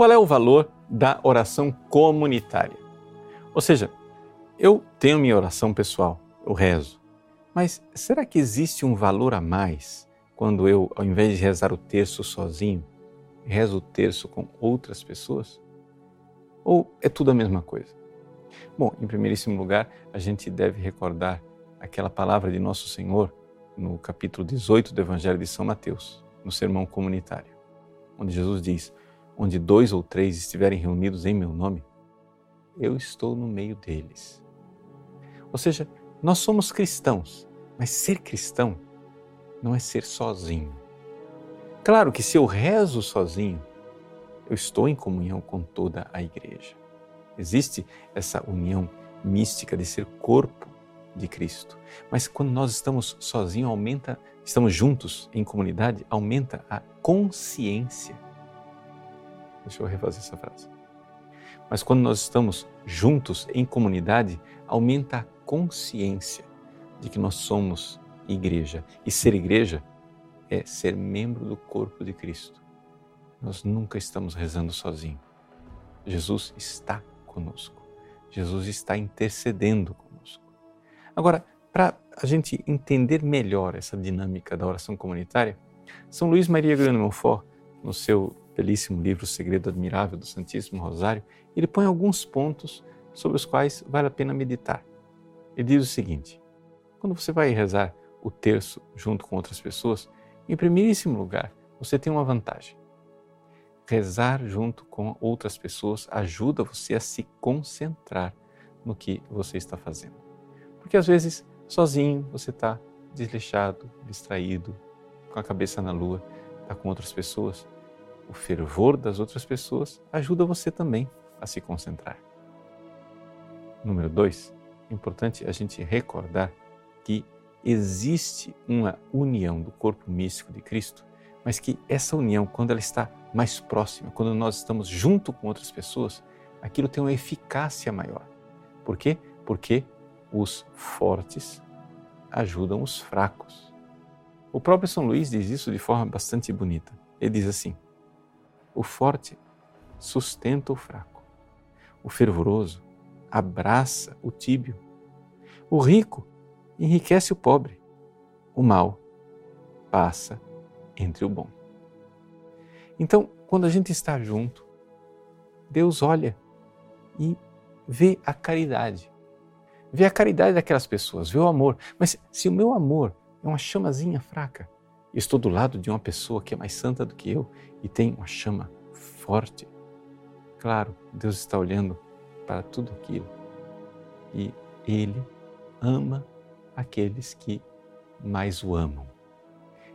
qual é o valor da oração comunitária? Ou seja, eu tenho minha oração pessoal, eu rezo, mas será que existe um valor a mais quando eu, ao invés de rezar o terço sozinho, rezo o terço com outras pessoas? Ou é tudo a mesma coisa? Bom, em primeiríssimo lugar, a gente deve recordar aquela palavra de Nosso Senhor no capítulo 18 do Evangelho de São Mateus, no sermão comunitário, onde Jesus diz: Onde dois ou três estiverem reunidos em meu nome, eu estou no meio deles. Ou seja, nós somos cristãos, mas ser cristão não é ser sozinho. Claro que se eu rezo sozinho, eu estou em comunhão com toda a igreja. Existe essa união mística de ser corpo de Cristo. Mas quando nós estamos sozinhos, aumenta, estamos juntos em comunidade, aumenta a consciência. Deixa eu refazer essa frase. Mas quando nós estamos juntos em comunidade, aumenta a consciência de que nós somos igreja. E ser igreja é ser membro do corpo de Cristo. Nós nunca estamos rezando sozinhos. Jesus está conosco. Jesus está intercedendo conosco. Agora, para a gente entender melhor essa dinâmica da oração comunitária, São Luís Maria Grande Montfort, no seu belíssimo livro O Segredo Admirável do Santíssimo Rosário, ele põe alguns pontos sobre os quais vale a pena meditar. Ele diz o seguinte: quando você vai rezar o terço junto com outras pessoas, em primeiríssimo lugar, você tem uma vantagem. Rezar junto com outras pessoas ajuda você a se concentrar no que você está fazendo. Porque às vezes, sozinho, você está desleixado, distraído, com a cabeça na lua, está com outras pessoas. O fervor das outras pessoas ajuda você também a se concentrar. Número dois, importante a gente recordar que existe uma união do corpo místico de Cristo, mas que essa união, quando ela está mais próxima, quando nós estamos junto com outras pessoas, aquilo tem uma eficácia maior. Por quê? Porque os fortes ajudam os fracos. O próprio São Luís diz isso de forma bastante bonita. Ele diz assim: o forte sustenta o fraco, o fervoroso abraça o tíbio, o rico enriquece o pobre. O mal passa entre o bom. Então, quando a gente está junto, Deus olha e vê a caridade. Vê a caridade daquelas pessoas, vê o amor. Mas se o meu amor é uma chamazinha fraca, estou do lado de uma pessoa que é mais santa do que eu e tem uma chama forte, claro, Deus está olhando para tudo aquilo e Ele ama aqueles que mais o amam.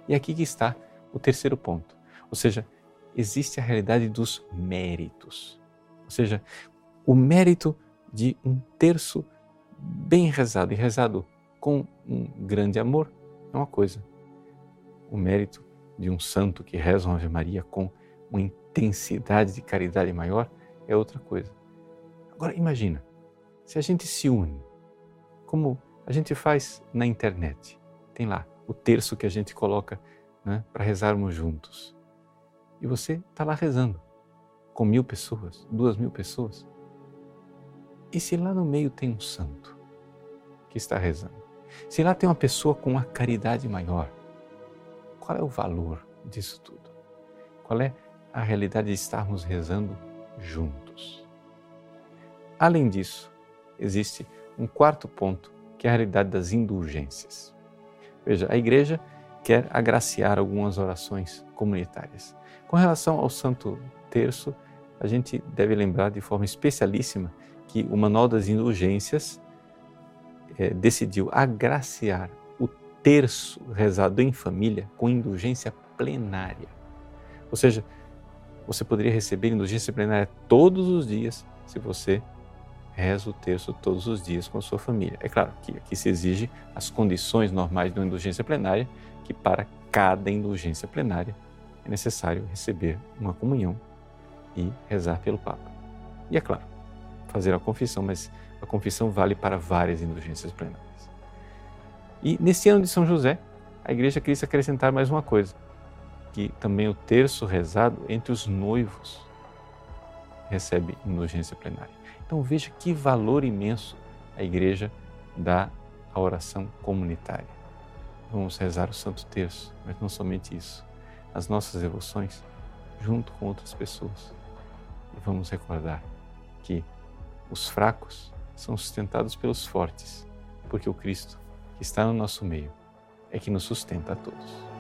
E aqui que está o terceiro ponto. Ou seja, existe a realidade dos méritos. Ou seja, o mérito de um terço bem rezado e rezado com um grande amor é uma coisa. O mérito de um santo que reza uma Ave Maria com uma intensidade de caridade maior é outra coisa. Agora imagina, se a gente se une, como a gente faz na internet. Tem lá o terço que a gente coloca né, para rezarmos juntos. E você está lá rezando com mil pessoas, duas mil pessoas. E se lá no meio tem um santo que está rezando? Se lá tem uma pessoa com uma caridade maior, qual é o valor disso tudo? Qual é a realidade de estarmos rezando juntos? Além disso, existe um quarto ponto que é a realidade das indulgências. Veja, a igreja quer agraciar algumas orações comunitárias. Com relação ao Santo Terço, a gente deve lembrar de forma especialíssima que o Manual das Indulgências é, decidiu agraciar terço rezado em família com indulgência plenária. Ou seja, você poderia receber indulgência plenária todos os dias se você reza o terço todos os dias com a sua família. É claro que aqui se exige as condições normais de uma indulgência plenária, que para cada indulgência plenária é necessário receber uma comunhão e rezar pelo Papa. E é claro, fazer a confissão, mas a confissão vale para várias indulgências plenárias. E nesse ano de São José, a igreja quis acrescentar mais uma coisa, que também o terço rezado entre os noivos. recebe indulgência plenária. Então veja que valor imenso a igreja dá à oração comunitária. Vamos rezar o Santo Terço, mas não somente isso. As nossas devoções junto com outras pessoas. E vamos recordar que os fracos são sustentados pelos fortes, porque o Cristo, que está no nosso meio, é que nos sustenta a todos.